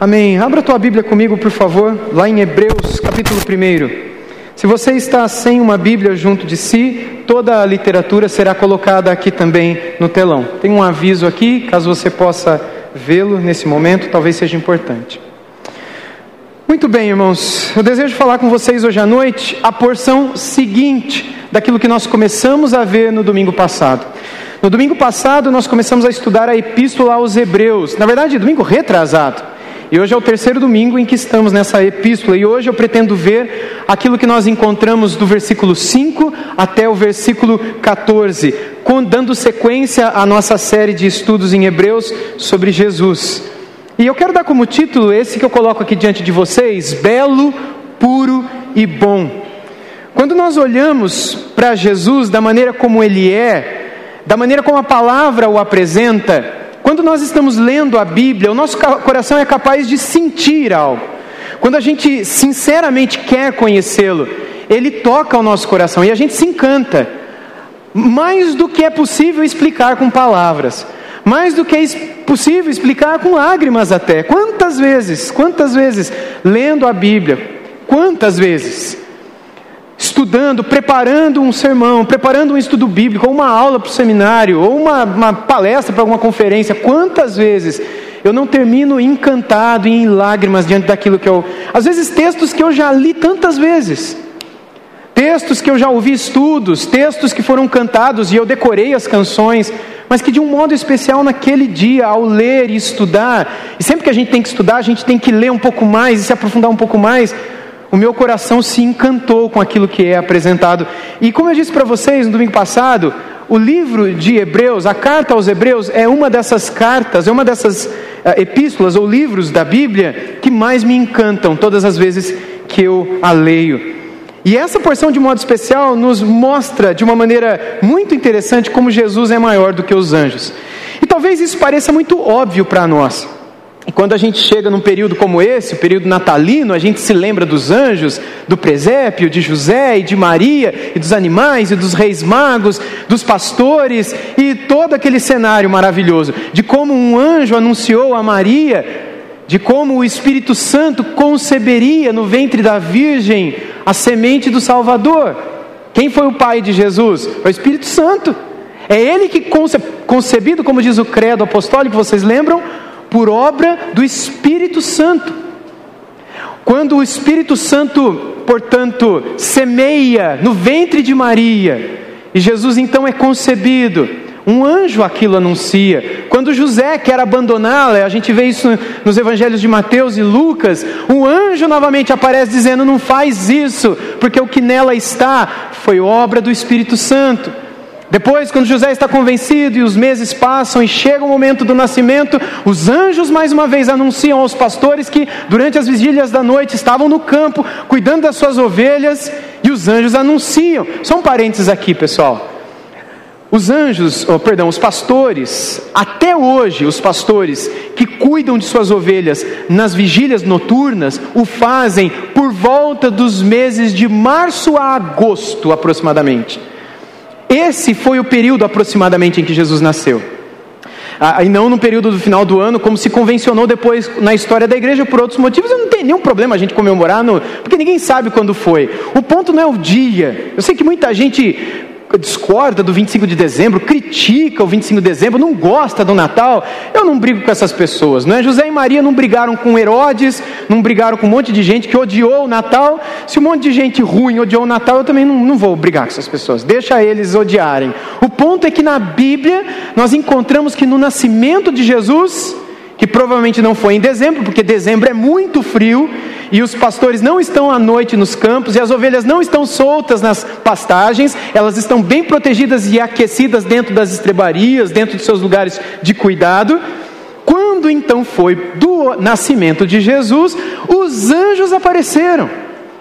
Amém. Abra tua Bíblia comigo, por favor, lá em Hebreus, capítulo 1. Se você está sem uma Bíblia junto de si, toda a literatura será colocada aqui também no telão. Tem um aviso aqui, caso você possa vê-lo nesse momento, talvez seja importante. Muito bem, irmãos, eu desejo falar com vocês hoje à noite a porção seguinte daquilo que nós começamos a ver no domingo passado. No domingo passado, nós começamos a estudar a Epístola aos Hebreus, na verdade, domingo retrasado. E hoje é o terceiro domingo em que estamos nessa epístola, e hoje eu pretendo ver aquilo que nós encontramos do versículo 5 até o versículo 14, dando sequência à nossa série de estudos em Hebreus sobre Jesus. E eu quero dar como título esse que eu coloco aqui diante de vocês: Belo, Puro e Bom. Quando nós olhamos para Jesus da maneira como ele é, da maneira como a palavra o apresenta, quando nós estamos lendo a Bíblia, o nosso coração é capaz de sentir algo. Quando a gente sinceramente quer conhecê-lo, ele toca o nosso coração e a gente se encanta. Mais do que é possível explicar com palavras, mais do que é possível explicar com lágrimas até. Quantas vezes, quantas vezes lendo a Bíblia, quantas vezes estudando, preparando um sermão, preparando um estudo bíblico, ou uma aula para o seminário, ou uma, uma palestra para alguma conferência, quantas vezes eu não termino encantado e em lágrimas diante daquilo que eu. Às vezes, textos que eu já li tantas vezes, textos que eu já ouvi estudos, textos que foram cantados e eu decorei as canções, mas que de um modo especial naquele dia, ao ler e estudar, e sempre que a gente tem que estudar, a gente tem que ler um pouco mais e se aprofundar um pouco mais o meu coração se encantou com aquilo que é apresentado. E como eu disse para vocês no domingo passado, o livro de Hebreus, a carta aos Hebreus, é uma dessas cartas, é uma dessas uh, epístolas ou livros da Bíblia que mais me encantam todas as vezes que eu a leio. E essa porção, de modo especial, nos mostra de uma maneira muito interessante como Jesus é maior do que os anjos. E talvez isso pareça muito óbvio para nós. Quando a gente chega num período como esse, o período natalino, a gente se lembra dos anjos, do presépio, de José e de Maria, e dos animais, e dos reis magos, dos pastores, e todo aquele cenário maravilhoso, de como um anjo anunciou a Maria, de como o Espírito Santo conceberia no ventre da Virgem a semente do Salvador. Quem foi o pai de Jesus? Foi o Espírito Santo. É ele que, concebido, como diz o credo apostólico, vocês lembram? Por obra do Espírito Santo. Quando o Espírito Santo, portanto, semeia no ventre de Maria, e Jesus então é concebido, um anjo aquilo anuncia. Quando José quer abandoná-la, a gente vê isso nos evangelhos de Mateus e Lucas, um anjo novamente aparece dizendo: Não faz isso, porque o que nela está foi obra do Espírito Santo. Depois, quando José está convencido e os meses passam e chega o momento do nascimento, os anjos mais uma vez anunciam aos pastores que durante as vigílias da noite estavam no campo cuidando das suas ovelhas e os anjos anunciam. São parênteses aqui, pessoal. Os anjos, oh, perdão, os pastores, até hoje, os pastores que cuidam de suas ovelhas nas vigílias noturnas, o fazem por volta dos meses de março a agosto, aproximadamente. Esse foi o período aproximadamente em que Jesus nasceu. Ah, e não no período do final do ano, como se convencionou depois na história da igreja por outros motivos. Eu não tem nenhum problema a gente comemorar, no, porque ninguém sabe quando foi. O ponto não é o dia. Eu sei que muita gente discorda do 25 de dezembro, critica o 25 de dezembro, não gosta do Natal, eu não brigo com essas pessoas, não é? José e Maria não brigaram com Herodes, não brigaram com um monte de gente que odiou o Natal. Se um monte de gente ruim odiou o Natal, eu também não, não vou brigar com essas pessoas, deixa eles odiarem. O ponto é que na Bíblia nós encontramos que no nascimento de Jesus, que provavelmente não foi em dezembro, porque dezembro é muito frio, e os pastores não estão à noite nos campos, e as ovelhas não estão soltas nas pastagens, elas estão bem protegidas e aquecidas dentro das estrebarias, dentro de seus lugares de cuidado. Quando então foi do nascimento de Jesus, os anjos apareceram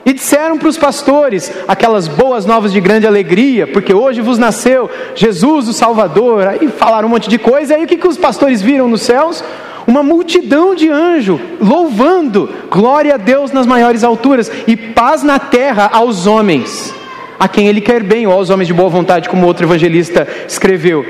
e disseram para os pastores aquelas boas novas de grande alegria, porque hoje vos nasceu Jesus o Salvador. Aí falaram um monte de coisa, e aí o que, que os pastores viram nos céus? Uma multidão de anjos louvando, glória a Deus nas maiores alturas e paz na terra aos homens, a quem Ele quer bem, ou aos homens de boa vontade, como outro evangelista escreveu.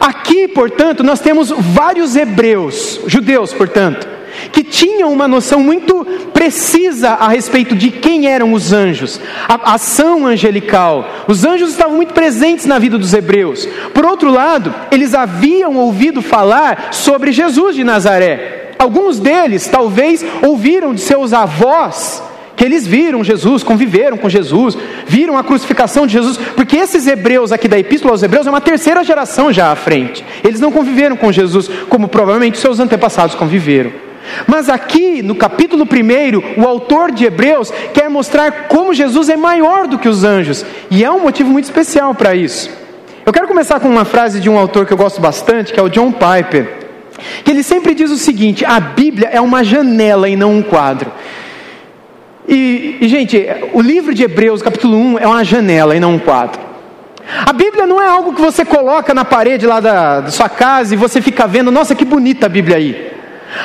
Aqui, portanto, nós temos vários hebreus, judeus, portanto, que tinham uma noção muito precisa a respeito de quem eram os anjos, a ação angelical. Os anjos estavam muito presentes na vida dos hebreus. Por outro lado, eles haviam ouvido falar sobre Jesus de Nazaré. Alguns deles talvez ouviram de seus avós que eles viram Jesus, conviveram com Jesus, viram a crucificação de Jesus, porque esses hebreus aqui da Epístola aos Hebreus é uma terceira geração já à frente. Eles não conviveram com Jesus como provavelmente seus antepassados conviveram. Mas aqui, no capítulo 1, o autor de Hebreus quer mostrar como Jesus é maior do que os anjos, e há um motivo muito especial para isso. Eu quero começar com uma frase de um autor que eu gosto bastante, que é o John Piper, que ele sempre diz o seguinte: a Bíblia é uma janela e não um quadro. E, e, gente, o livro de Hebreus, capítulo 1, é uma janela e não um quadro. A Bíblia não é algo que você coloca na parede lá da, da sua casa e você fica vendo, nossa, que bonita a Bíblia aí.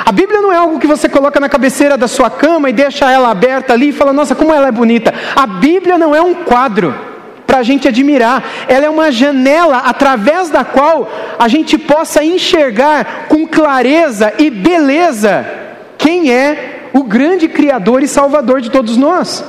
A Bíblia não é algo que você coloca na cabeceira da sua cama e deixa ela aberta ali e fala, nossa, como ela é bonita. A Bíblia não é um quadro para a gente admirar, ela é uma janela através da qual a gente possa enxergar com clareza e beleza quem é o grande Criador e Salvador de todos nós.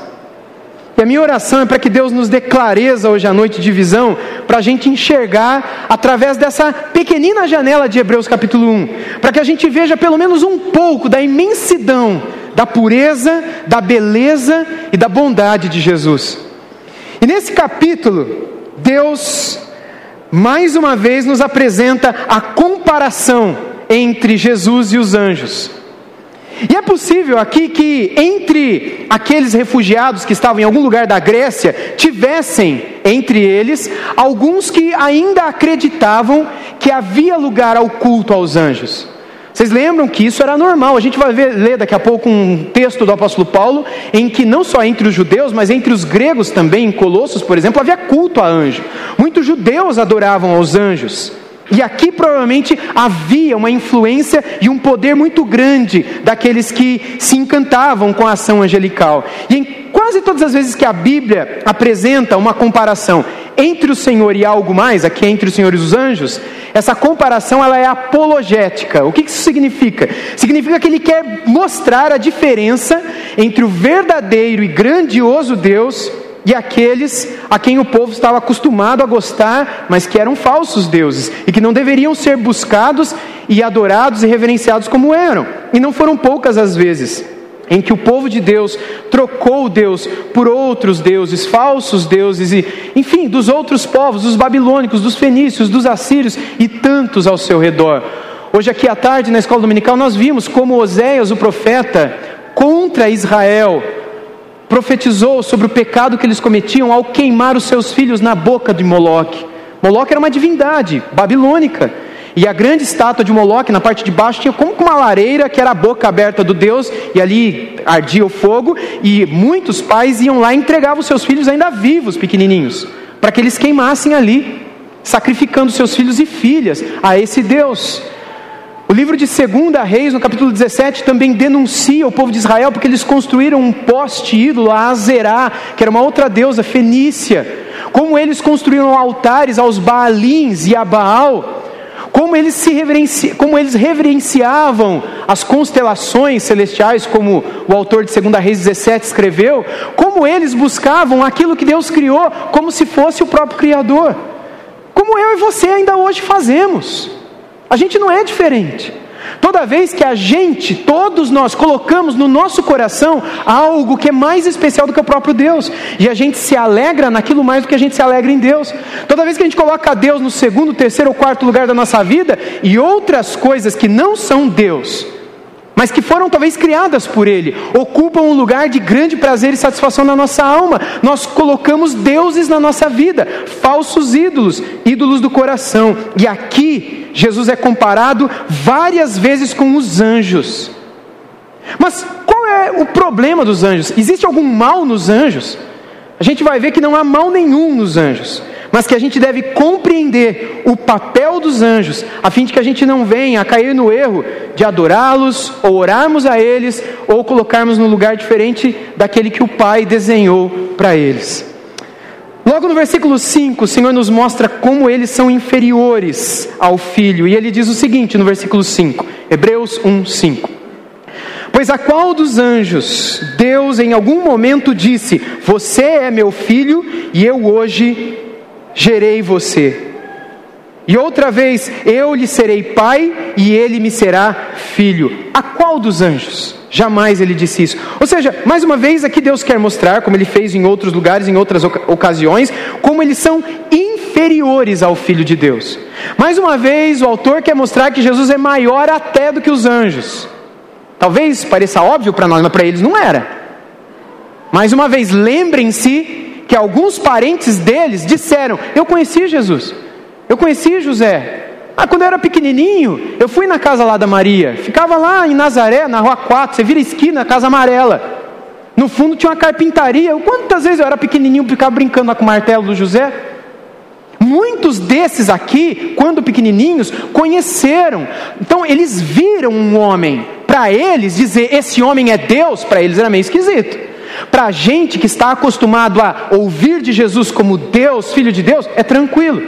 E a minha oração é para que Deus nos dê clareza hoje à noite de visão, para a gente enxergar através dessa pequenina janela de Hebreus capítulo 1, para que a gente veja pelo menos um pouco da imensidão, da pureza, da beleza e da bondade de Jesus. E nesse capítulo, Deus mais uma vez nos apresenta a comparação entre Jesus e os anjos. E é possível aqui que entre aqueles refugiados que estavam em algum lugar da Grécia, tivessem entre eles alguns que ainda acreditavam que havia lugar ao culto aos anjos. Vocês lembram que isso era normal? A gente vai ver, ler daqui a pouco um texto do apóstolo Paulo, em que não só entre os judeus, mas entre os gregos também, em Colossos, por exemplo, havia culto a anjo. Muitos judeus adoravam aos anjos. E aqui provavelmente havia uma influência e um poder muito grande daqueles que se encantavam com a ação angelical. E em quase todas as vezes que a Bíblia apresenta uma comparação entre o Senhor e algo mais, aqui entre o Senhor e os anjos, essa comparação ela é apologética. O que isso significa? Significa que ele quer mostrar a diferença entre o verdadeiro e grandioso Deus e aqueles a quem o povo estava acostumado a gostar, mas que eram falsos deuses e que não deveriam ser buscados e adorados e reverenciados como eram. E não foram poucas as vezes em que o povo de Deus trocou Deus por outros deuses, falsos deuses, e, enfim, dos outros povos, dos babilônicos, dos fenícios, dos assírios e tantos ao seu redor. Hoje, aqui à tarde, na escola dominical, nós vimos como Oséias, o profeta, contra Israel, profetizou sobre o pecado que eles cometiam ao queimar os seus filhos na boca de Moloque. Moloque era uma divindade babilônica. E a grande estátua de Moloque, na parte de baixo, tinha como uma lareira, que era a boca aberta do Deus, e ali ardia o fogo, e muitos pais iam lá e entregavam os seus filhos ainda vivos, pequenininhos, para que eles queimassem ali, sacrificando seus filhos e filhas a esse Deus. O livro de 2 Reis, no capítulo 17, também denuncia o povo de Israel porque eles construíram um poste ídolo a Azerá, que era uma outra deusa fenícia. Como eles construíram altares aos Baalins e a Baal. Como eles, se reverenci... como eles reverenciavam as constelações celestiais, como o autor de 2 Reis 17 escreveu. Como eles buscavam aquilo que Deus criou como se fosse o próprio Criador. Como eu e você ainda hoje fazemos. A gente não é diferente. Toda vez que a gente, todos nós, colocamos no nosso coração algo que é mais especial do que o próprio Deus, e a gente se alegra naquilo mais do que a gente se alegra em Deus. Toda vez que a gente coloca Deus no segundo, terceiro ou quarto lugar da nossa vida e outras coisas que não são Deus, mas que foram talvez criadas por Ele, ocupam um lugar de grande prazer e satisfação na nossa alma. Nós colocamos deuses na nossa vida, falsos ídolos, ídolos do coração. E aqui, Jesus é comparado várias vezes com os anjos. Mas qual é o problema dos anjos? Existe algum mal nos anjos? A gente vai ver que não há mal nenhum nos anjos mas que a gente deve compreender o papel dos anjos, a fim de que a gente não venha a cair no erro de adorá-los, ou orarmos a eles, ou colocarmos no lugar diferente daquele que o Pai desenhou para eles. Logo no versículo 5, o Senhor nos mostra como eles são inferiores ao Filho, e ele diz o seguinte no versículo 5, Hebreus 1, 5. Pois a qual dos anjos Deus em algum momento disse: Você é meu filho e eu hoje gerei você? E outra vez, eu lhe serei pai e ele me será filho. A qual dos anjos? Jamais ele disse isso. Ou seja, mais uma vez aqui Deus quer mostrar, como ele fez em outros lugares, em outras ocasiões, como eles são inferiores ao Filho de Deus. Mais uma vez, o autor quer mostrar que Jesus é maior até do que os anjos. Talvez pareça óbvio para nós, mas para eles não era. Mais uma vez, lembrem-se que alguns parentes deles disseram: Eu conheci Jesus. Eu conheci José. Ah, quando eu era pequenininho, eu fui na casa lá da Maria. Ficava lá em Nazaré, na rua 4. Você vira esquina, casa amarela. No fundo tinha uma carpintaria. Quantas vezes eu era pequenininho, ficava brincando lá com o martelo do José? Muitos desses aqui, quando pequenininhos, conheceram. Então eles viram um homem. Para eles, dizer esse homem é Deus, para eles era meio esquisito. Para a gente que está acostumado a ouvir de Jesus como Deus, Filho de Deus, é tranquilo.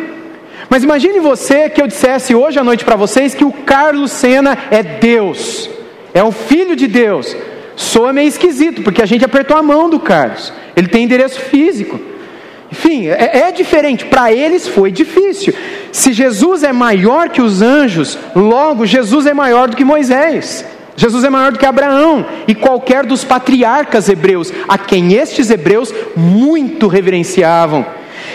Mas imagine você que eu dissesse hoje à noite para vocês que o Carlos Sena é Deus, é o Filho de Deus. Soa meio esquisito, porque a gente apertou a mão do Carlos, ele tem endereço físico. Enfim, é, é diferente, para eles foi difícil. Se Jesus é maior que os anjos, logo Jesus é maior do que Moisés. Jesus é maior do que Abraão e qualquer dos patriarcas hebreus, a quem estes hebreus muito reverenciavam.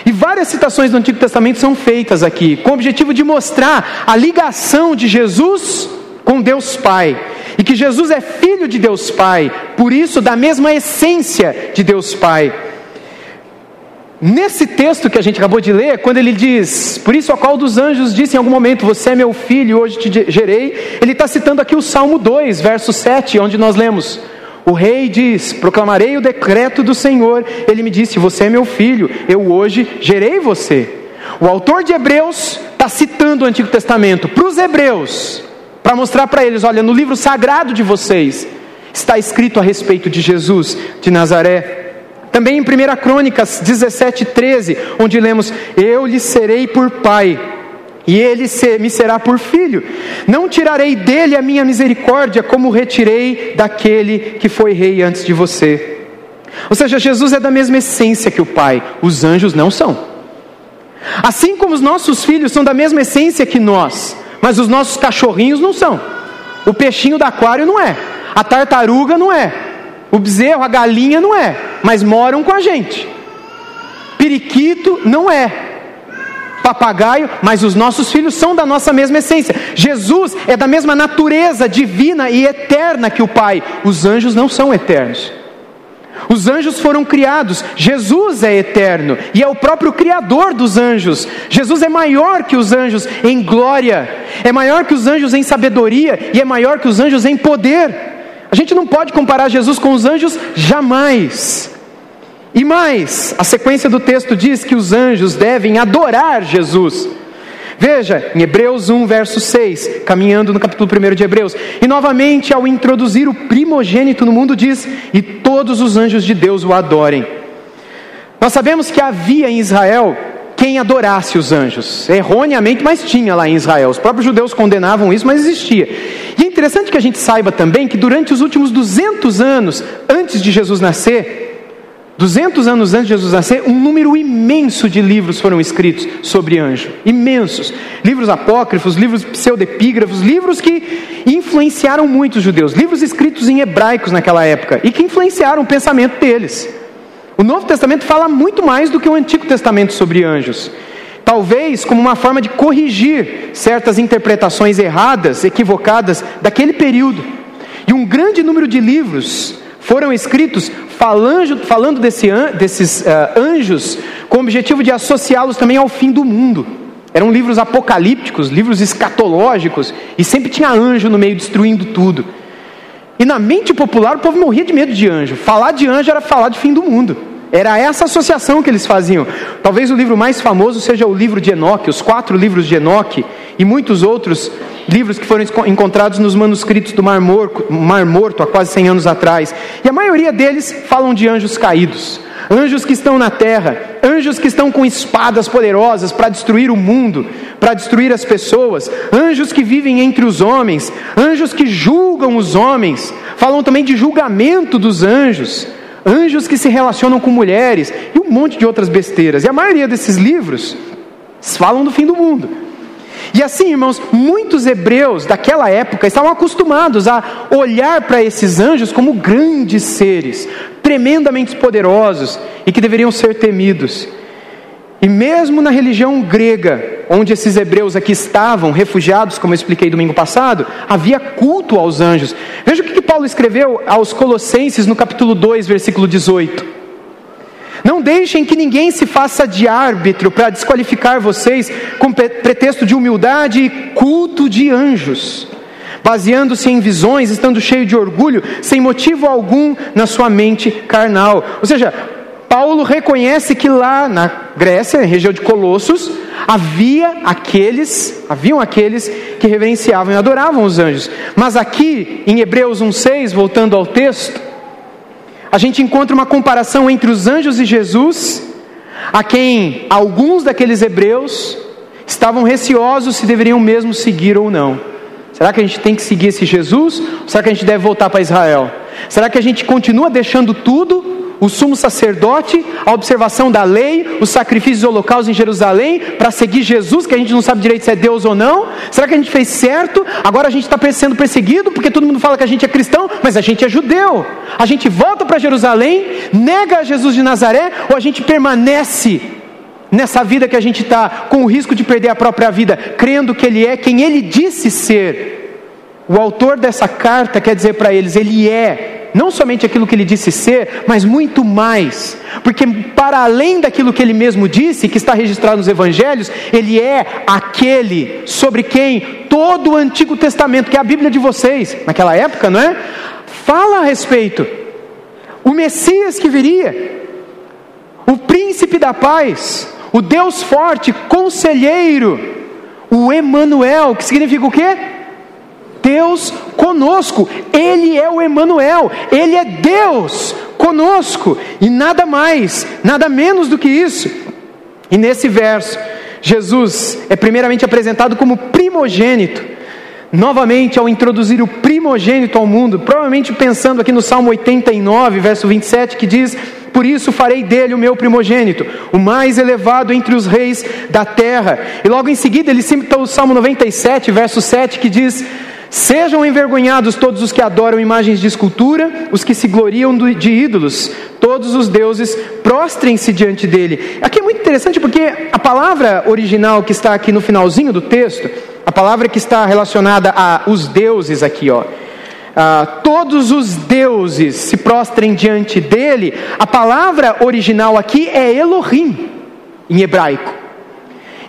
E várias citações do Antigo Testamento são feitas aqui, com o objetivo de mostrar a ligação de Jesus com Deus Pai. E que Jesus é filho de Deus Pai, por isso, da mesma essência de Deus Pai. Nesse texto que a gente acabou de ler, quando ele diz, por isso a qual dos anjos disse em algum momento, você é meu filho, hoje te gerei, ele está citando aqui o Salmo 2, verso 7, onde nós lemos: o rei diz: Proclamarei o decreto do Senhor. Ele me disse: Você é meu filho, eu hoje gerei você. O autor de Hebreus está citando o Antigo Testamento para os hebreus, para mostrar para eles: olha, no livro sagrado de vocês está escrito a respeito de Jesus de Nazaré. Também em 1 Crônicas 17, 13, onde lemos: Eu lhe serei por pai e ele me será por filho. Não tirarei dele a minha misericórdia, como retirei daquele que foi rei antes de você. Ou seja, Jesus é da mesma essência que o Pai, os anjos não são. Assim como os nossos filhos são da mesma essência que nós, mas os nossos cachorrinhos não são. O peixinho do aquário não é, a tartaruga não é, o bezerro, a galinha não é, mas moram com a gente. Periquito não é, papagaio, mas os nossos filhos são da nossa mesma essência. Jesus é da mesma natureza divina e eterna que o Pai. Os anjos não são eternos. Os anjos foram criados, Jesus é eterno e é o próprio Criador dos anjos. Jesus é maior que os anjos em glória, é maior que os anjos em sabedoria e é maior que os anjos em poder. A gente não pode comparar Jesus com os anjos jamais. E mais, a sequência do texto diz que os anjos devem adorar Jesus. Veja, em Hebreus 1, verso 6, caminhando no capítulo 1 de Hebreus. E novamente, ao introduzir o primogênito no mundo, diz: E todos os anjos de Deus o adorem. Nós sabemos que havia em Israel quem adorasse os anjos, erroneamente, mas tinha lá em Israel. Os próprios judeus condenavam isso, mas existia. E é interessante que a gente saiba também que durante os últimos 200 anos antes de Jesus nascer, 200 anos antes de Jesus nascer, um número imenso de livros foram escritos sobre anjo. Imensos. Livros apócrifos, livros pseudepígrafos, livros que influenciaram muitos judeus. Livros escritos em hebraicos naquela época e que influenciaram o pensamento deles. O Novo Testamento fala muito mais do que o Antigo Testamento sobre anjos. Talvez como uma forma de corrigir certas interpretações erradas, equivocadas daquele período. E um grande número de livros foram escritos falando, falando desse, desses uh, anjos com o objetivo de associá-los também ao fim do mundo. Eram livros apocalípticos, livros escatológicos, e sempre tinha anjo no meio destruindo tudo. E na mente popular o povo morria de medo de anjo. Falar de anjo era falar de fim do mundo. Era essa associação que eles faziam. Talvez o livro mais famoso seja o livro de Enoque, os quatro livros de Enoque, e muitos outros livros que foram encontrados nos manuscritos do Mar Morto, Mar Morto há quase 100 anos atrás. E a maioria deles falam de anjos caídos, anjos que estão na terra, anjos que estão com espadas poderosas para destruir o mundo, para destruir as pessoas, anjos que vivem entre os homens, anjos que julgam os homens. falam também de julgamento dos anjos, anjos que se relacionam com mulheres e um monte de outras besteiras. E a maioria desses livros falam do fim do mundo. E assim, irmãos, muitos hebreus daquela época estavam acostumados a olhar para esses anjos como grandes seres, tremendamente poderosos e que deveriam ser temidos. E mesmo na religião grega, onde esses hebreus aqui estavam, refugiados, como eu expliquei domingo passado, havia culto aos anjos. Veja o que Paulo escreveu aos Colossenses no capítulo 2, versículo 18. Não deixem que ninguém se faça de árbitro para desqualificar vocês com pretexto de humildade e culto de anjos, baseando-se em visões, estando cheio de orgulho, sem motivo algum na sua mente carnal. Ou seja, Paulo reconhece que lá na Grécia, na região de Colossos, havia aqueles, haviam aqueles que reverenciavam e adoravam os anjos. Mas aqui em Hebreus 1:6, voltando ao texto, a gente encontra uma comparação entre os anjos e Jesus, a quem alguns daqueles hebreus estavam receosos se deveriam mesmo seguir ou não. Será que a gente tem que seguir esse Jesus? Ou será que a gente deve voltar para Israel? Será que a gente continua deixando tudo o sumo sacerdote, a observação da lei, os sacrifícios holocaustos em Jerusalém, para seguir Jesus, que a gente não sabe direito se é Deus ou não? Será que a gente fez certo? Agora a gente está sendo perseguido porque todo mundo fala que a gente é cristão, mas a gente é judeu. A gente volta para Jerusalém, nega Jesus de Nazaré, ou a gente permanece nessa vida que a gente está, com o risco de perder a própria vida, crendo que Ele é quem Ele disse ser? O autor dessa carta quer dizer para eles: Ele é não somente aquilo que ele disse ser, mas muito mais, porque para além daquilo que ele mesmo disse, que está registrado nos evangelhos, ele é aquele sobre quem todo o Antigo Testamento, que é a Bíblia de vocês, naquela época, não é? Fala a respeito. O Messias que viria, o príncipe da paz, o Deus forte, conselheiro, o Emanuel, que significa o quê? Deus conosco. Ele é o Emanuel, ele é Deus conosco e nada mais, nada menos do que isso. E nesse verso, Jesus é primeiramente apresentado como primogênito. Novamente, ao introduzir o primogênito ao mundo, provavelmente pensando aqui no Salmo 89, verso 27, que diz: Por isso farei dele o meu primogênito, o mais elevado entre os reis da terra. E logo em seguida, ele cita o Salmo 97, verso 7, que diz: Sejam envergonhados todos os que adoram imagens de escultura, os que se gloriam de ídolos, todos os deuses prostrem-se diante dele. Aqui é muito interessante porque a palavra original que está aqui no finalzinho do texto, a palavra que está relacionada a os deuses aqui, ó. Ah, todos os deuses se prostrem diante dele. A palavra original aqui é Elohim, em hebraico.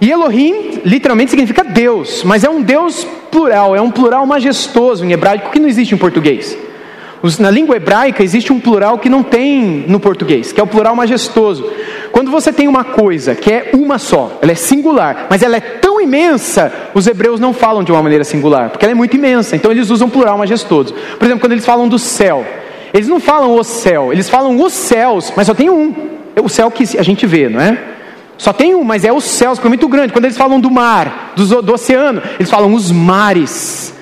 E Elohim literalmente significa Deus, mas é um Deus plural, é um plural majestoso em hebraico que não existe em português. Na língua hebraica existe um plural que não tem no português, que é o plural majestoso. Quando você tem uma coisa que é uma só, ela é singular, mas ela é tão imensa, os hebreus não falam de uma maneira singular, porque ela é muito imensa, então eles usam plural majestoso. Por exemplo, quando eles falam do céu, eles não falam o céu, eles falam os céus, mas só tem um. É o céu que a gente vê, não é? Só tem um, mas é os céus, que é muito grande. Quando eles falam do mar, do, do oceano, eles falam os mares.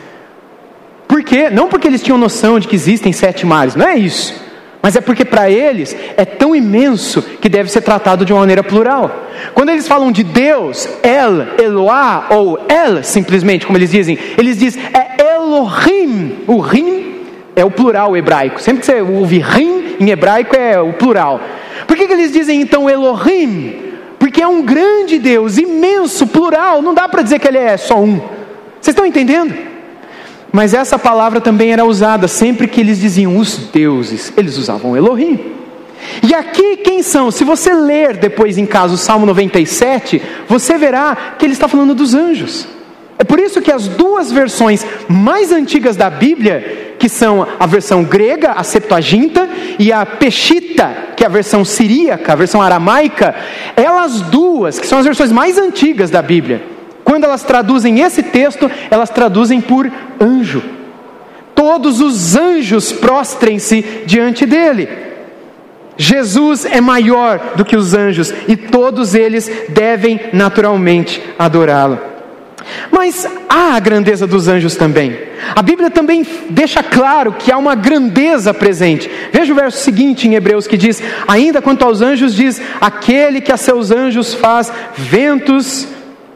Por quê? Não porque eles tinham noção de que existem sete mares, não é isso. Mas é porque para eles é tão imenso que deve ser tratado de uma maneira plural. Quando eles falam de Deus, El, Eloá, ou El, simplesmente, como eles dizem, eles dizem é Elohim. O Rim é o plural hebraico. Sempre que você ouve Rim em hebraico é o plural. Por que, que eles dizem então Elohim? É um grande Deus, imenso, plural, não dá para dizer que ele é só um. Vocês estão entendendo? Mas essa palavra também era usada sempre que eles diziam os deuses, eles usavam Elohim. E aqui quem são? Se você ler depois em casa o Salmo 97, você verá que ele está falando dos anjos. É por isso que as duas versões mais antigas da Bíblia, que são a versão grega, a Septuaginta, e a Peshita, que é a versão siríaca, a versão aramaica, elas duas, que são as versões mais antigas da Bíblia, quando elas traduzem esse texto, elas traduzem por anjo. Todos os anjos prostrem-se diante dele. Jesus é maior do que os anjos e todos eles devem naturalmente adorá-lo. Mas há a grandeza dos anjos também. A Bíblia também deixa claro que há uma grandeza presente. Veja o verso seguinte em Hebreus que diz: Ainda quanto aos anjos, diz: Aquele que a seus anjos faz ventos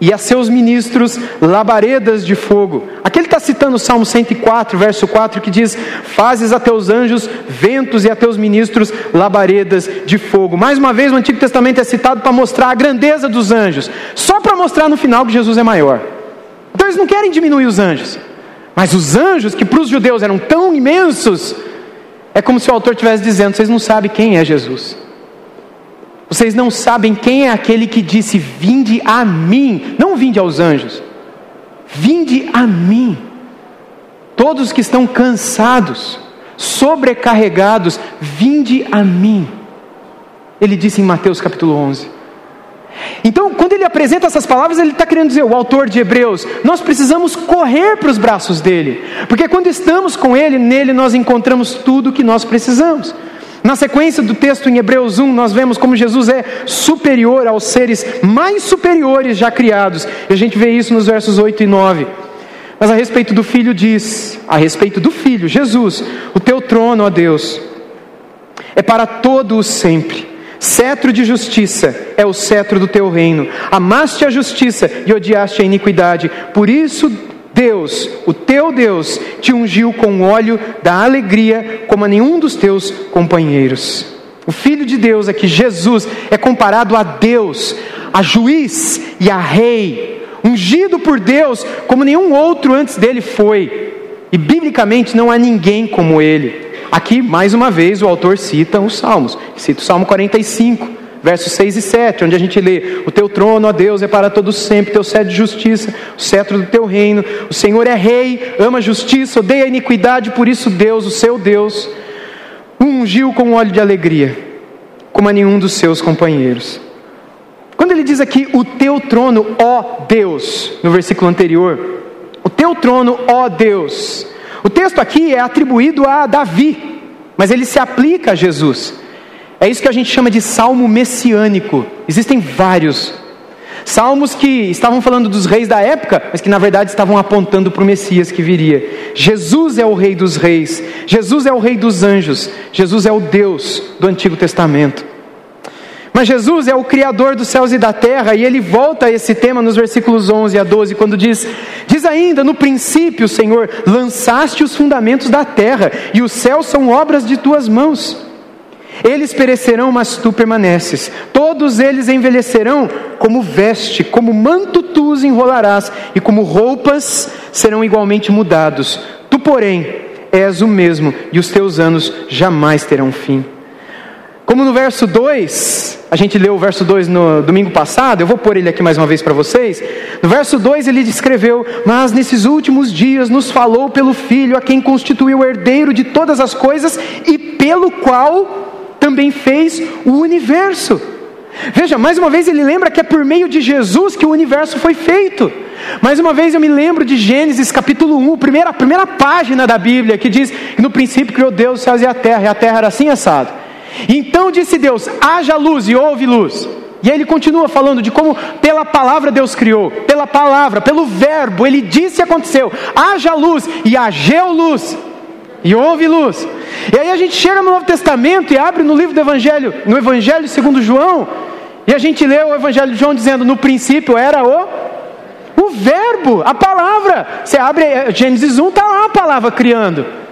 e a seus ministros labaredas de fogo. Aqui ele está citando o Salmo 104, verso 4, que diz: Fazes a teus anjos ventos e a teus ministros labaredas de fogo. Mais uma vez, o Antigo Testamento é citado para mostrar a grandeza dos anjos, só para mostrar no final que Jesus é maior. Então eles não querem diminuir os anjos, mas os anjos, que para os judeus eram tão imensos, é como se o autor estivesse dizendo: Vocês não sabem quem é Jesus. Vocês não sabem quem é aquele que disse: Vinde a mim, não vinde aos anjos, vinde a mim. Todos que estão cansados, sobrecarregados, vinde a mim. Ele disse em Mateus capítulo 11. Então, quando apresenta essas palavras, ele está querendo dizer, o autor de Hebreus, nós precisamos correr para os braços dele, porque quando estamos com ele, nele nós encontramos tudo o que nós precisamos. Na sequência do texto em Hebreus 1, nós vemos como Jesus é superior aos seres mais superiores já criados. E a gente vê isso nos versos 8 e 9. Mas a respeito do filho diz, a respeito do filho, Jesus, o teu trono, ó Deus, é para todo o sempre. Cetro de justiça é o cetro do teu reino. Amaste a justiça e odiaste a iniquidade. Por isso Deus, o teu Deus, te ungiu com óleo da alegria como a nenhum dos teus companheiros. O Filho de Deus aqui, Jesus, é comparado a Deus, a juiz e a rei, ungido por Deus como nenhum outro antes dele foi. E biblicamente não há ninguém como ele. Aqui, mais uma vez, o autor cita os Salmos, cita o Salmo 45 versos 6 e 7, onde a gente lê: O teu trono, ó Deus, é para todos sempre, teu cetro de justiça, o cetro do teu reino. O Senhor é rei, ama a justiça, odeia a iniquidade, por isso Deus, o seu Deus, ungiu com óleo de alegria, como a nenhum dos seus companheiros. Quando ele diz aqui, o teu trono, ó Deus, no versículo anterior, o teu trono, ó Deus, o texto aqui é atribuído a Davi, mas ele se aplica a Jesus. É isso que a gente chama de salmo messiânico. Existem vários. Salmos que estavam falando dos reis da época, mas que na verdade estavam apontando para o Messias que viria. Jesus é o rei dos reis, Jesus é o rei dos anjos, Jesus é o Deus do Antigo Testamento. Mas Jesus é o Criador dos céus e da terra, e ele volta a esse tema nos versículos 11 a 12, quando diz: Diz ainda, no princípio, Senhor, lançaste os fundamentos da terra, e os céus são obras de tuas mãos. Eles perecerão, mas tu permaneces. Todos eles envelhecerão como veste, como manto tu os enrolarás, e como roupas serão igualmente mudados. Tu, porém, és o mesmo, e os teus anos jamais terão fim. Como no verso 2, a gente leu o verso 2 no domingo passado, eu vou pôr ele aqui mais uma vez para vocês. No verso 2 ele descreveu: Mas nesses últimos dias nos falou pelo Filho, a quem constituiu o herdeiro de todas as coisas e pelo qual também fez o universo. Veja, mais uma vez ele lembra que é por meio de Jesus que o universo foi feito. Mais uma vez eu me lembro de Gênesis capítulo 1, primeira, primeira página da Bíblia, que diz que no princípio criou Deus os céus e a terra, e a terra era assim assado. Então disse Deus: haja luz e houve luz. E aí ele continua falando de como pela palavra Deus criou, pela palavra, pelo verbo, ele disse e aconteceu: haja luz e hageu luz. E houve luz. E aí a gente chega no Novo Testamento e abre no livro do Evangelho, no Evangelho segundo João, e a gente lê o Evangelho de João dizendo: no princípio era o, o Verbo, a palavra. Você abre Gênesis 1, está lá a palavra criando.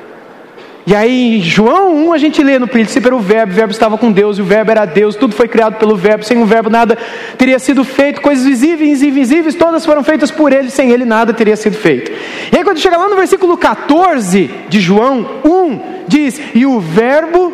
E aí em João 1 a gente lê no princípio era o verbo, o verbo estava com Deus, e o verbo era Deus, tudo foi criado pelo verbo, sem o verbo nada teria sido feito, coisas visíveis e invisíveis, todas foram feitas por ele, sem ele nada teria sido feito. E aí quando chega lá no versículo 14 de João 1, diz: "E o verbo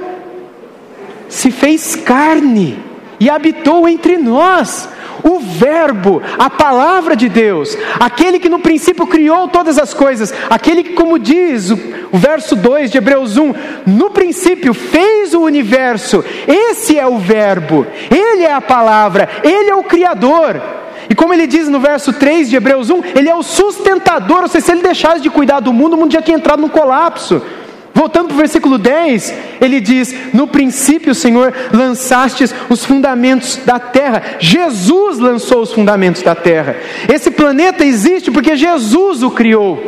se fez carne e habitou entre nós." O Verbo, a palavra de Deus, aquele que no princípio criou todas as coisas, aquele que, como diz o, o verso 2 de Hebreus 1, no princípio fez o universo, esse é o Verbo, ele é a palavra, ele é o Criador. E como ele diz no verso 3 de Hebreus 1, ele é o sustentador, ou seja, se ele deixasse de cuidar do mundo, o mundo já tinha entrado no colapso. Voltando para o versículo 10, ele diz: No princípio, Senhor, lançastes os fundamentos da terra. Jesus lançou os fundamentos da terra. Esse planeta existe porque Jesus o criou.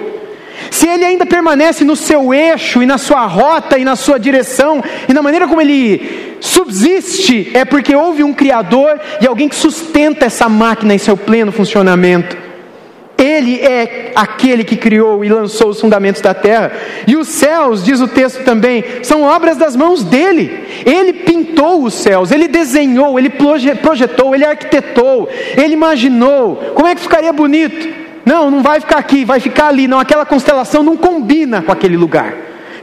Se ele ainda permanece no seu eixo e na sua rota e na sua direção e na maneira como ele subsiste, é porque houve um Criador e alguém que sustenta essa máquina em seu pleno funcionamento. Ele é aquele que criou e lançou os fundamentos da terra. E os céus, diz o texto também, são obras das mãos dele. Ele pintou os céus, ele desenhou, ele projetou, ele arquitetou, ele imaginou. Como é que ficaria bonito? Não, não vai ficar aqui, vai ficar ali. Não, aquela constelação não combina com aquele lugar.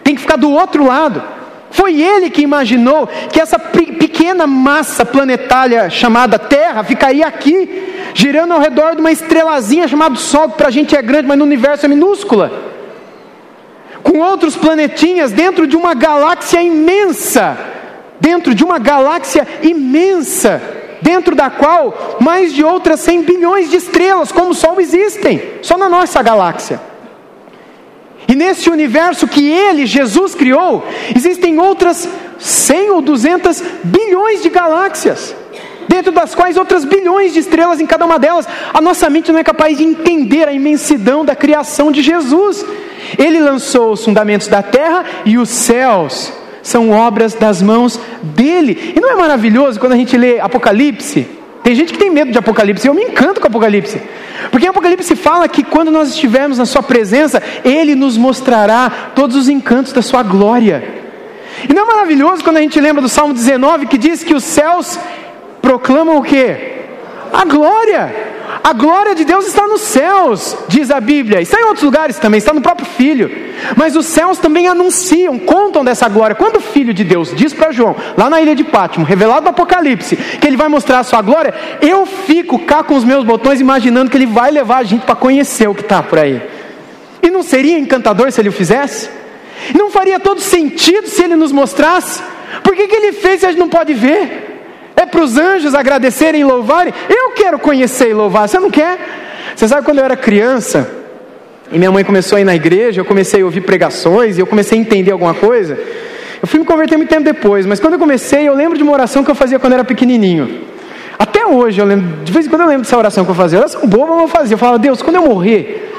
Tem que ficar do outro lado. Foi ele que imaginou que essa pequena massa planetária chamada Terra ficaria aqui, girando ao redor de uma estrelazinha chamada Sol, que para a gente é grande, mas no universo é minúscula. Com outros planetinhas dentro de uma galáxia imensa. Dentro de uma galáxia imensa dentro da qual mais de outras 100 bilhões de estrelas, como o Sol, existem, só na nossa galáxia. Nesse universo que ele, Jesus, criou, existem outras 100 ou 200 bilhões de galáxias, dentro das quais outras bilhões de estrelas em cada uma delas. A nossa mente não é capaz de entender a imensidão da criação de Jesus. Ele lançou os fundamentos da terra e os céus são obras das mãos dele. E não é maravilhoso quando a gente lê Apocalipse? Tem gente que tem medo de Apocalipse, eu me encanto com Apocalipse. Porque Apocalipse fala que quando nós estivermos na Sua presença, Ele nos mostrará todos os encantos da Sua glória. E não é maravilhoso quando a gente lembra do Salmo 19 que diz que os céus proclamam o quê? A glória. A glória de Deus está nos céus, diz a Bíblia. Está em outros lugares também, está no próprio Filho. Mas os céus também anunciam, contam dessa glória. Quando o Filho de Deus diz para João, lá na ilha de Pátimo, revelado no Apocalipse, que ele vai mostrar a sua glória, eu fico cá com os meus botões imaginando que ele vai levar a gente para conhecer o que está por aí. E não seria encantador se ele o fizesse? Não faria todo sentido se ele nos mostrasse? Por que, que ele fez se a gente não pode ver? É para os anjos agradecerem e louvarem? Eu quero conhecer e louvar, você não quer? Você sabe quando eu era criança e minha mãe começou a ir na igreja, eu comecei a ouvir pregações e eu comecei a entender alguma coisa. Eu fui me converter muito tempo depois, mas quando eu comecei, eu lembro de uma oração que eu fazia quando eu era pequenininho. Até hoje eu lembro, de vez em quando eu lembro dessa oração que eu fazia. Oração boba, mas eu fazia. Eu falava, Deus, quando eu morrer,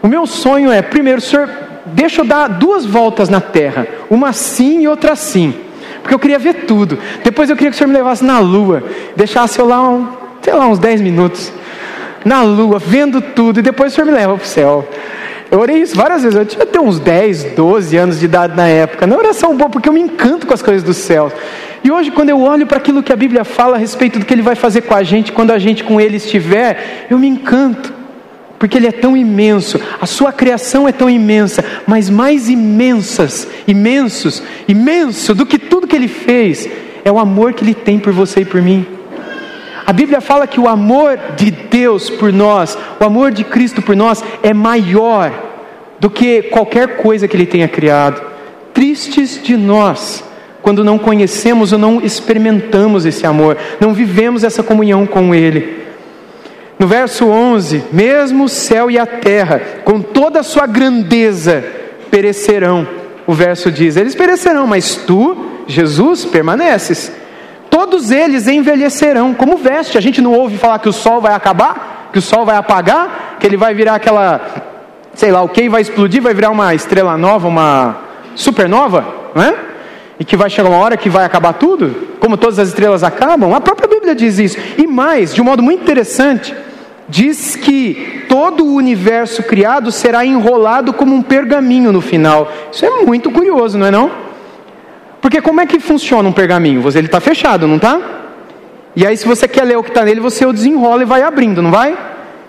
o meu sonho é, primeiro, Senhor, deixa eu dar duas voltas na terra, uma assim e outra assim porque eu queria ver tudo. Depois eu queria que o Senhor me levasse na lua, deixasse eu lá, um, sei lá, uns 10 minutos, na lua, vendo tudo, e depois o Senhor me leva para o céu. Eu orei isso várias vezes, eu tinha até uns 10, 12 anos de idade na época. Não oração boa, porque eu me encanto com as coisas do céu. E hoje, quando eu olho para aquilo que a Bíblia fala a respeito do que Ele vai fazer com a gente, quando a gente com Ele estiver, eu me encanto porque Ele é tão imenso, a sua criação é tão imensa, mas mais imensas, imensos, imenso do que tudo que Ele fez, é o amor que Ele tem por você e por mim. A Bíblia fala que o amor de Deus por nós, o amor de Cristo por nós, é maior do que qualquer coisa que Ele tenha criado. Tristes de nós, quando não conhecemos ou não experimentamos esse amor, não vivemos essa comunhão com Ele. No verso 11: Mesmo o céu e a terra, com toda a sua grandeza, perecerão. O verso diz: Eles perecerão, mas tu, Jesus, permaneces. Todos eles envelhecerão como veste. A gente não ouve falar que o sol vai acabar, que o sol vai apagar, que ele vai virar aquela, sei lá, o que vai explodir, vai virar uma estrela nova, uma supernova, não é? E que vai chegar uma hora que vai acabar tudo, como todas as estrelas acabam. A própria Bíblia diz isso. E mais, de um modo muito interessante, diz que todo o universo criado será enrolado como um pergaminho no final. Isso é muito curioso, não é não? Porque como é que funciona um pergaminho? Ele está fechado, não está? E aí se você quer ler o que está nele, você o desenrola e vai abrindo, não vai?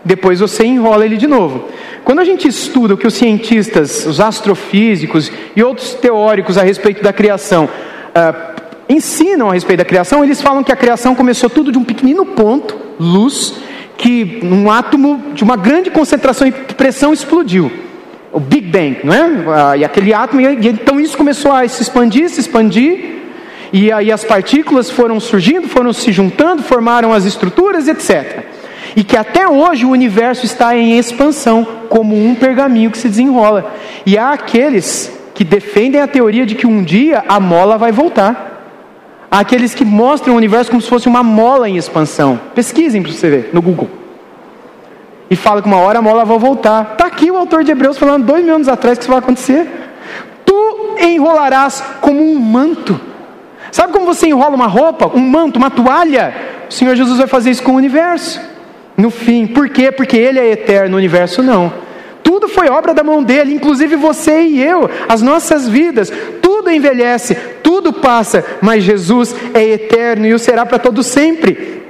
Depois você enrola ele de novo. Quando a gente estuda o que os cientistas, os astrofísicos e outros teóricos a respeito da criação uh, ensinam a respeito da criação, eles falam que a criação começou tudo de um pequenino ponto, luz, que um átomo de uma grande concentração e pressão explodiu. O Big Bang, não é? Ah, e aquele átomo, e então isso começou a se expandir, se expandir, e aí as partículas foram surgindo, foram se juntando, formaram as estruturas, etc. E que até hoje o universo está em expansão, como um pergaminho que se desenrola. E há aqueles que defendem a teoria de que um dia a mola vai voltar. Há aqueles que mostram o universo como se fosse uma mola em expansão. Pesquisem para você ver no Google. E fala que uma hora a mola vai voltar. Aqui o autor de Hebreus falando dois mil anos atrás que isso vai acontecer. Tu enrolarás como um manto. Sabe como você enrola uma roupa, um manto, uma toalha? O Senhor Jesus vai fazer isso com o universo. No fim. Por quê? Porque Ele é eterno, o universo não. Tudo foi obra da mão dele, inclusive você e eu, as nossas vidas. Tudo envelhece, tudo passa, mas Jesus é eterno e o será para todo sempre.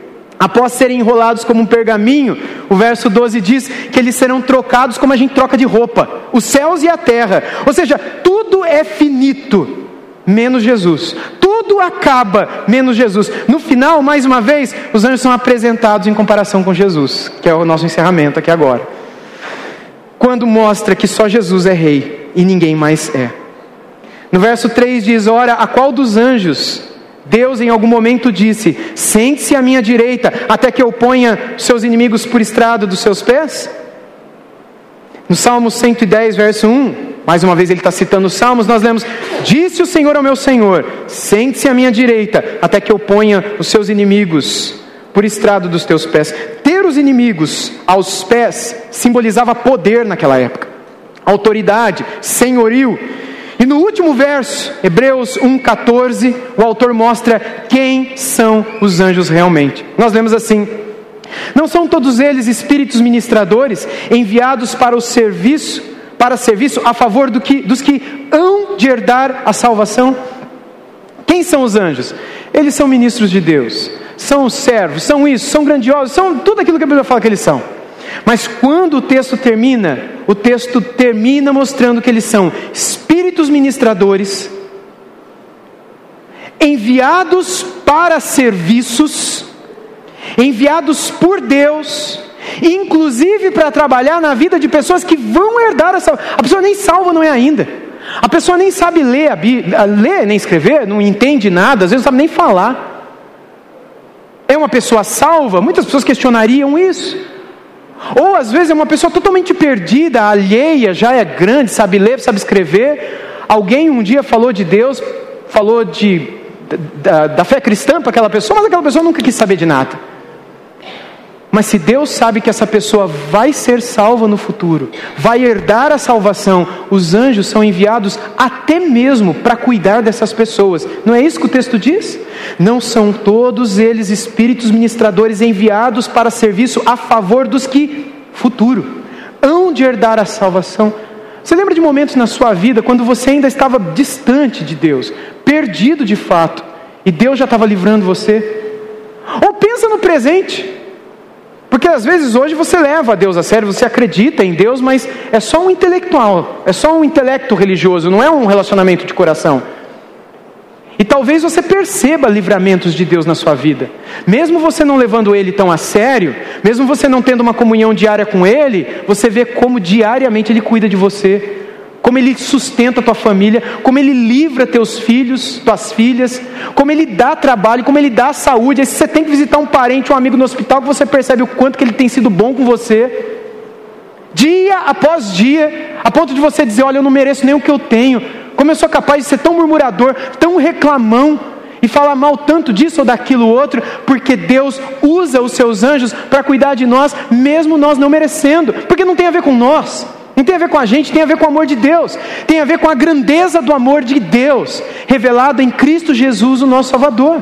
Após serem enrolados como um pergaminho, o verso 12 diz que eles serão trocados como a gente troca de roupa, os céus e a terra. Ou seja, tudo é finito, menos Jesus. Tudo acaba, menos Jesus. No final, mais uma vez, os anjos são apresentados em comparação com Jesus, que é o nosso encerramento aqui agora. Quando mostra que só Jesus é rei e ninguém mais é. No verso 3 diz: Ora, a qual dos anjos Deus em algum momento disse: Sente-se à minha direita, até que eu ponha seus inimigos por estrado dos seus pés? No Salmo 110, verso 1, mais uma vez ele está citando os Salmos, nós lemos: Disse o Senhor ao meu Senhor: Sente-se à minha direita, até que eu ponha os seus inimigos por estrado dos teus pés. Ter os inimigos aos pés simbolizava poder naquela época, autoridade, senhorio. E no último verso, Hebreus 1,14, o autor mostra quem são os anjos realmente. Nós lemos assim: Não são todos eles espíritos ministradores enviados para o serviço, para serviço a favor do que, dos que hão de herdar a salvação? Quem são os anjos? Eles são ministros de Deus, são servos, são isso, são grandiosos, são tudo aquilo que a Bíblia fala que eles são. Mas quando o texto termina, o texto termina mostrando que eles são espíritos ministradores, enviados para serviços, enviados por Deus, inclusive para trabalhar na vida de pessoas que vão herdar essa. A pessoa nem salva não é ainda. A pessoa nem sabe ler, ler nem escrever, não entende nada, às vezes não sabe nem falar. É uma pessoa salva? Muitas pessoas questionariam isso. Ou às vezes é uma pessoa totalmente perdida, alheia, já é grande, sabe ler, sabe escrever. Alguém um dia falou de Deus, falou de, da, da fé cristã para aquela pessoa, mas aquela pessoa nunca quis saber de nada. Mas se Deus sabe que essa pessoa vai ser salva no futuro, vai herdar a salvação, os anjos são enviados até mesmo para cuidar dessas pessoas. Não é isso que o texto diz? Não são todos eles espíritos ministradores enviados para serviço a favor dos que futuro hão de herdar a salvação. Você lembra de momentos na sua vida quando você ainda estava distante de Deus, perdido de fato, e Deus já estava livrando você? Ou pensa no presente. Porque às vezes hoje você leva Deus a sério, você acredita em Deus, mas é só um intelectual, é só um intelecto religioso, não é um relacionamento de coração. E talvez você perceba livramentos de Deus na sua vida, mesmo você não levando Ele tão a sério, mesmo você não tendo uma comunhão diária com Ele, você vê como diariamente Ele cuida de você, como Ele sustenta a tua família, como Ele livra teus filhos, tuas filhas, como Ele dá trabalho, como Ele dá saúde. Aí se você tem que visitar um parente, um amigo no hospital, você percebe o quanto que Ele tem sido bom com você. Dia após dia, a ponto de você dizer, olha, eu não mereço nem o que eu tenho. Como eu sou capaz de ser tão murmurador, tão reclamão, e falar mal tanto disso ou daquilo outro, porque Deus usa os seus anjos para cuidar de nós, mesmo nós não merecendo, porque não tem a ver com nós. Não tem a ver com a gente, tem a ver com o amor de Deus, tem a ver com a grandeza do amor de Deus, revelado em Cristo Jesus, o nosso Salvador.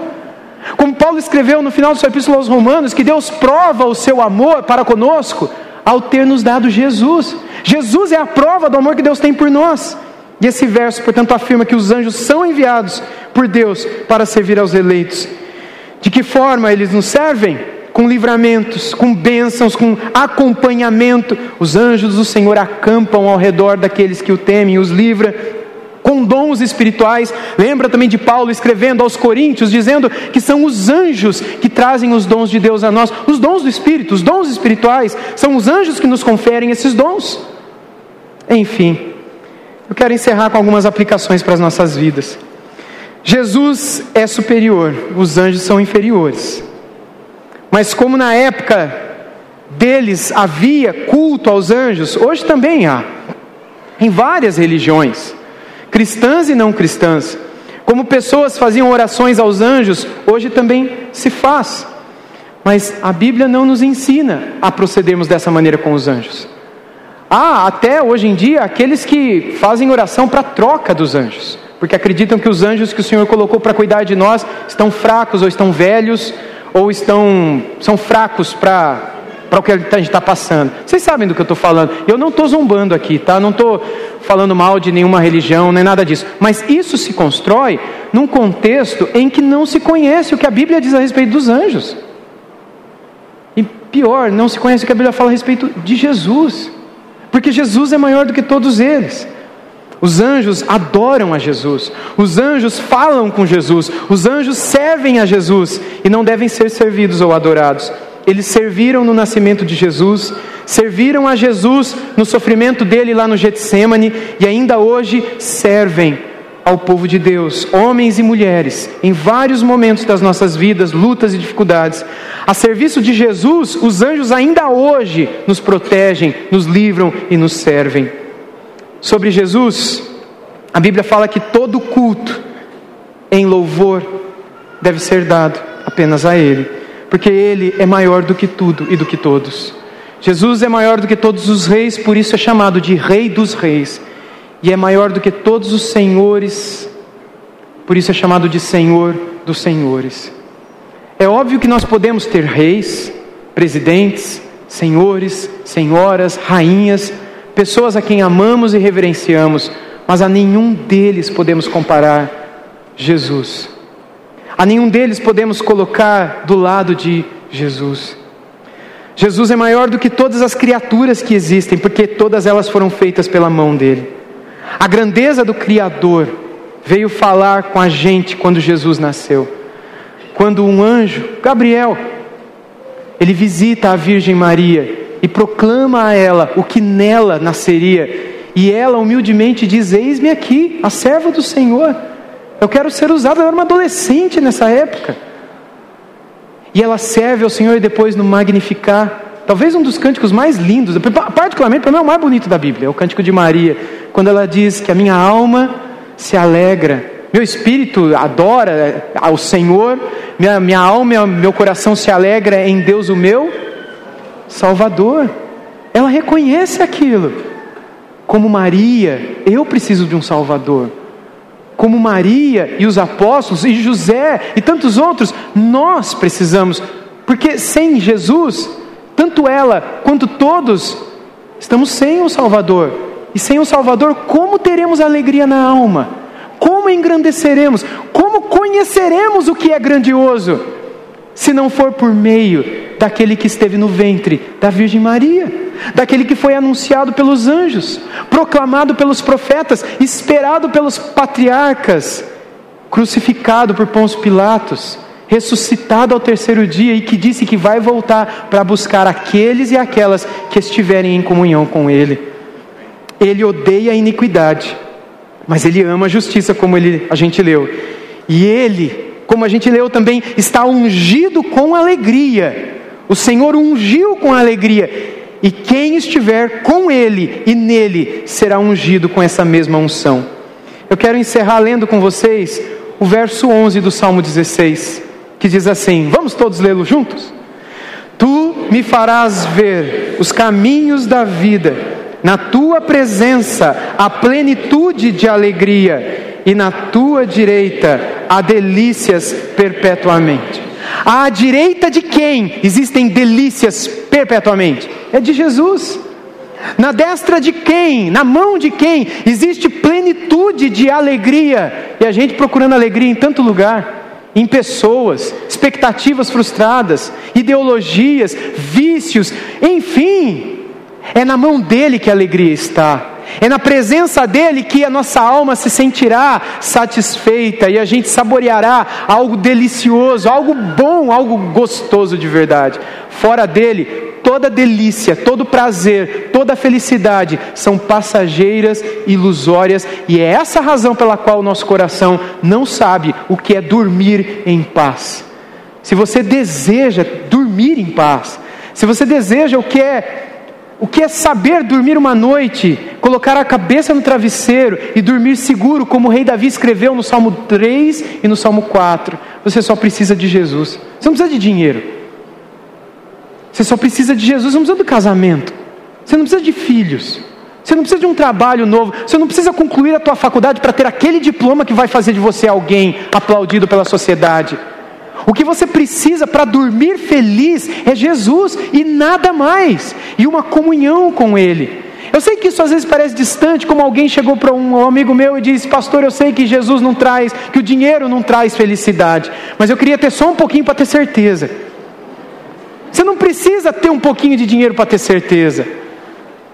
Como Paulo escreveu no final da sua epístola aos Romanos, que Deus prova o seu amor para conosco ao ter nos dado Jesus. Jesus é a prova do amor que Deus tem por nós. E esse verso, portanto, afirma que os anjos são enviados por Deus para servir aos eleitos. De que forma eles nos servem? Com livramentos, com bênçãos, com acompanhamento. Os anjos do Senhor acampam ao redor daqueles que o temem e os livra com dons espirituais. Lembra também de Paulo escrevendo aos Coríntios, dizendo que são os anjos que trazem os dons de Deus a nós. Os dons do Espírito, os dons espirituais, são os anjos que nos conferem esses dons. Enfim, eu quero encerrar com algumas aplicações para as nossas vidas. Jesus é superior, os anjos são inferiores. Mas como na época deles havia culto aos anjos, hoje também há, em várias religiões cristãs e não cristãs. Como pessoas faziam orações aos anjos, hoje também se faz. Mas a Bíblia não nos ensina a procedermos dessa maneira com os anjos. Há até hoje em dia aqueles que fazem oração para troca dos anjos, porque acreditam que os anjos que o Senhor colocou para cuidar de nós estão fracos ou estão velhos ou estão são fracos para para o que a gente está passando. Vocês sabem do que eu estou falando. Eu não estou zombando aqui, tá? Não estou falando mal de nenhuma religião, nem nada disso. Mas isso se constrói num contexto em que não se conhece o que a Bíblia diz a respeito dos anjos. E pior, não se conhece o que a Bíblia fala a respeito de Jesus. Porque Jesus é maior do que todos eles. Os anjos adoram a Jesus, os anjos falam com Jesus, os anjos servem a Jesus e não devem ser servidos ou adorados. Eles serviram no nascimento de Jesus, serviram a Jesus no sofrimento dele lá no Getsemane e ainda hoje servem ao povo de Deus, homens e mulheres, em vários momentos das nossas vidas, lutas e dificuldades. A serviço de Jesus, os anjos ainda hoje nos protegem, nos livram e nos servem. Sobre Jesus, a Bíblia fala que todo culto em louvor deve ser dado apenas a Ele porque Ele é maior do que tudo e do que todos. Jesus é maior do que todos os reis, por isso é chamado de Rei dos Reis, e é maior do que todos os senhores, por isso é chamado de Senhor dos Senhores. É óbvio que nós podemos ter reis, presidentes, senhores, senhoras, rainhas, pessoas a quem amamos e reverenciamos, mas a nenhum deles podemos comparar Jesus. A nenhum deles podemos colocar do lado de Jesus. Jesus é maior do que todas as criaturas que existem, porque todas elas foram feitas pela mão dele. A grandeza do Criador veio falar com a gente quando Jesus nasceu. Quando um anjo, Gabriel, ele visita a Virgem Maria e proclama a ela o que nela nasceria, e ela humildemente diz: Eis-me aqui, a serva do Senhor. Eu quero ser usada. Eu era uma adolescente nessa época. E ela serve ao Senhor e depois no Magnificar. Talvez um dos cânticos mais lindos, particularmente para mim é o mais bonito da Bíblia, é o cântico de Maria, quando ela diz que a minha alma se alegra, meu espírito adora ao Senhor, minha, minha alma, meu coração se alegra em Deus, o meu Salvador. Ela reconhece aquilo. Como Maria, eu preciso de um Salvador como Maria e os apóstolos e José e tantos outros, nós precisamos, porque sem Jesus, tanto ela quanto todos estamos sem o Salvador. E sem o Salvador, como teremos alegria na alma? Como engrandeceremos? Como conheceremos o que é grandioso? Se não for por meio daquele que esteve no ventre da Virgem Maria daquele que foi anunciado pelos anjos, proclamado pelos profetas, esperado pelos patriarcas, crucificado por Pôncio Pilatos, ressuscitado ao terceiro dia e que disse que vai voltar para buscar aqueles e aquelas que estiverem em comunhão com Ele. Ele odeia a iniquidade, mas Ele ama a justiça, como ele, a gente leu. E Ele, como a gente leu também, está ungido com alegria. O Senhor ungiu com alegria e quem estiver com ele e nele será ungido com essa mesma unção. Eu quero encerrar lendo com vocês o verso 11 do Salmo 16, que diz assim: Vamos todos lê-lo juntos? Tu me farás ver os caminhos da vida, na tua presença a plenitude de alegria, e na tua direita há delícias perpetuamente. À direita de quem existem delícias perpetuamente? É de Jesus. Na destra de quem? Na mão de quem? Existe plenitude de alegria. E a gente procurando alegria em tanto lugar, em pessoas, expectativas frustradas, ideologias, vícios, enfim. É na mão dele que a alegria está. É na presença dele que a nossa alma se sentirá satisfeita e a gente saboreará algo delicioso, algo bom, algo gostoso de verdade. Fora dele, toda delícia, todo prazer, toda felicidade são passageiras, ilusórias, e é essa a razão pela qual o nosso coração não sabe o que é dormir em paz. Se você deseja dormir em paz, se você deseja o que é O que é saber dormir uma noite, colocar a cabeça no travesseiro e dormir seguro, como o rei Davi escreveu no Salmo 3 e no Salmo 4. Você só precisa de Jesus. Você não precisa de dinheiro. Você só precisa de Jesus, você não precisa do casamento. Você não precisa de filhos. Você não precisa de um trabalho novo. Você não precisa concluir a tua faculdade para ter aquele diploma que vai fazer de você alguém aplaudido pela sociedade. O que você precisa para dormir feliz é Jesus e nada mais, e uma comunhão com Ele. Eu sei que isso às vezes parece distante, como alguém chegou para um amigo meu e disse: Pastor, eu sei que Jesus não traz, que o dinheiro não traz felicidade, mas eu queria ter só um pouquinho para ter certeza. Você não precisa ter um pouquinho de dinheiro para ter certeza,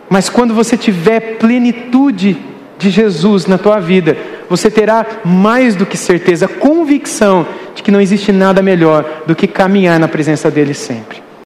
mas quando você tiver plenitude de Jesus na tua vida, você terá mais do que certeza, convicção de que não existe nada melhor do que caminhar na presença dele sempre.